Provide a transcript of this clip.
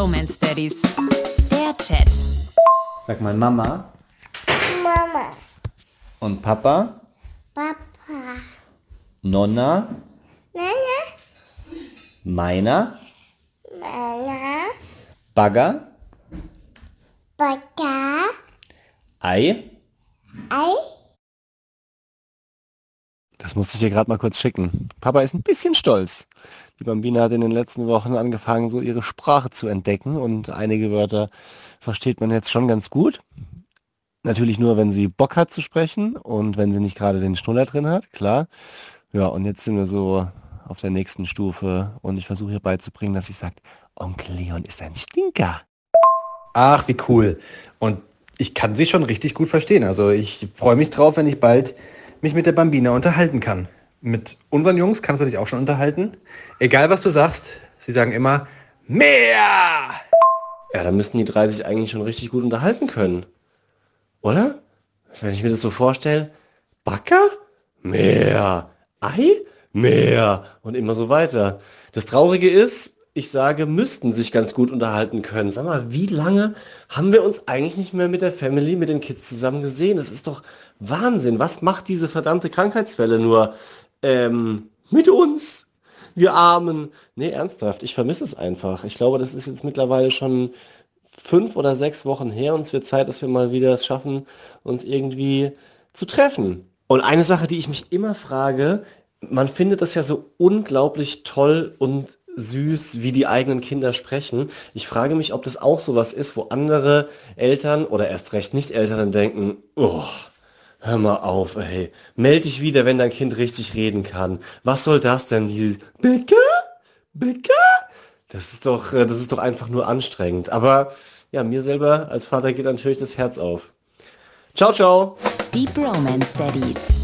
Bromance Daddies. Der Chat. Sag mal Mama. Mama, und Papa, Papa, Nonna, Nana, meiner, Mama, Bagger, Papa, Ei, Ei, Das musste ich dir gerade mal kurz schicken. Papa ist ein bisschen stolz. Die Bambina hat in den letzten Wochen angefangen, so ihre Sprache zu entdecken und einige Wörter versteht man jetzt schon ganz gut. Natürlich nur, wenn sie Bock hat zu sprechen und wenn sie nicht gerade den Schnuller drin hat, klar. Ja, und jetzt sind wir so auf der nächsten Stufe und ich versuche ihr beizubringen, dass sie sagt, Onkel Leon ist ein Stinker. Ach, wie cool. Und ich kann sie schon richtig gut verstehen. Also ich freue mich drauf, wenn ich bald mich mit der Bambina unterhalten kann. Mit unseren Jungs kannst du dich auch schon unterhalten. Egal was du sagst, sie sagen immer mehr. Ja, da müssten die drei sich eigentlich schon richtig gut unterhalten können. Oder? Wenn ich mir das so vorstelle, Backer? Mehr. Ei? Mehr. Und immer so weiter. Das Traurige ist, ich sage, müssten sich ganz gut unterhalten können. Sag mal, wie lange haben wir uns eigentlich nicht mehr mit der Family, mit den Kids zusammen gesehen? Das ist doch Wahnsinn. Was macht diese verdammte Krankheitswelle nur ähm, mit uns? Wir Armen. Nee, ernsthaft, ich vermisse es einfach. Ich glaube, das ist jetzt mittlerweile schon fünf oder sechs Wochen her und es wird Zeit, dass wir mal wieder es schaffen, uns irgendwie zu treffen. Und eine Sache, die ich mich immer frage, man findet das ja so unglaublich toll und süß, wie die eigenen Kinder sprechen. Ich frage mich, ob das auch sowas ist, wo andere Eltern oder erst recht nicht Eltern denken, oh, hör mal auf, ey. Meld dich wieder, wenn dein Kind richtig reden kann. Was soll das denn? Dieses Bäcker? Bäcker? Das ist doch, äh, das ist doch einfach nur anstrengend. Aber ja, mir selber als Vater geht natürlich das Herz auf. Ciao, ciao. Die Bromance Daddies.